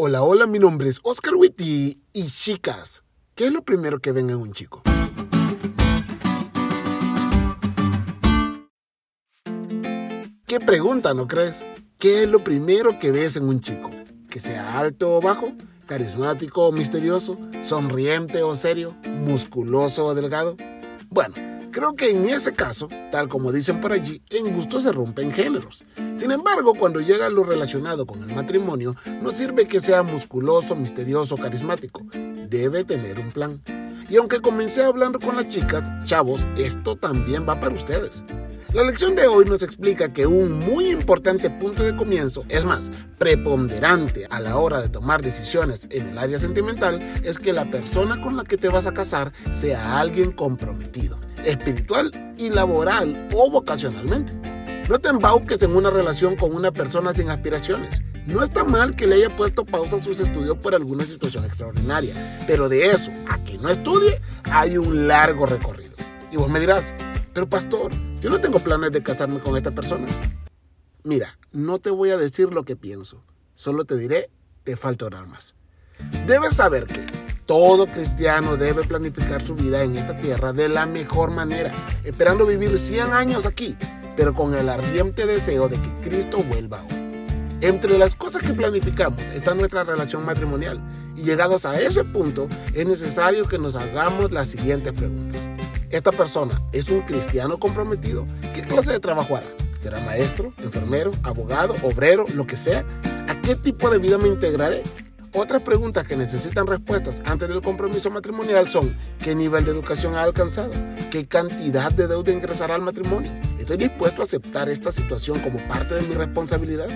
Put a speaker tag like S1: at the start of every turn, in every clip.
S1: Hola, hola, mi nombre es Oscar Witty y chicas, ¿qué es lo primero que ven en un chico? ¿Qué pregunta, no crees? ¿Qué es lo primero que ves en un chico? ¿Que sea alto o bajo? ¿Carismático o misterioso? ¿Sonriente o serio? ¿Musculoso o delgado? Bueno, Creo que en ese caso, tal como dicen por allí, en gusto se rompen géneros. Sin embargo, cuando llega lo relacionado con el matrimonio, no sirve que sea musculoso, misterioso, carismático. Debe tener un plan. Y aunque comencé hablando con las chicas, chavos, esto también va para ustedes. La lección de hoy nos explica que un muy importante punto de comienzo, es más, preponderante a la hora de tomar decisiones en el área sentimental, es que la persona con la que te vas a casar sea alguien comprometido espiritual y laboral o vocacionalmente. No te embauques en una relación con una persona sin aspiraciones. No está mal que le haya puesto pausa a sus estudios por alguna situación extraordinaria, pero de eso a que no estudie hay un largo recorrido. Y vos me dirás, pero pastor, yo no tengo planes de casarme con esta persona. Mira, no te voy a decir lo que pienso, solo te diré, te falta orar más. Debes saber que todo cristiano debe planificar su vida en esta tierra de la mejor manera, esperando vivir 100 años aquí, pero con el ardiente deseo de que Cristo vuelva hoy. Entre las cosas que planificamos está nuestra relación matrimonial y llegados a ese punto es necesario que nos hagamos las siguientes preguntas. ¿Esta persona es un cristiano comprometido? ¿Qué clase de trabajo hará? ¿Será maestro, enfermero, abogado, obrero, lo que sea? ¿A qué tipo de vida me integraré? Otras preguntas que necesitan respuestas antes del compromiso matrimonial son ¿qué nivel de educación ha alcanzado? ¿Qué cantidad de deuda ingresará al matrimonio? ¿Estoy dispuesto a aceptar esta situación como parte de mi responsabilidad?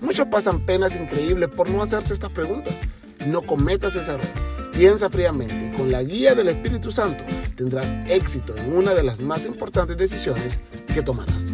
S1: Muchos pasan penas increíbles por no hacerse estas preguntas. No cometas ese error. Piensa fríamente y con la guía del Espíritu Santo tendrás éxito en una de las más importantes decisiones que tomarás.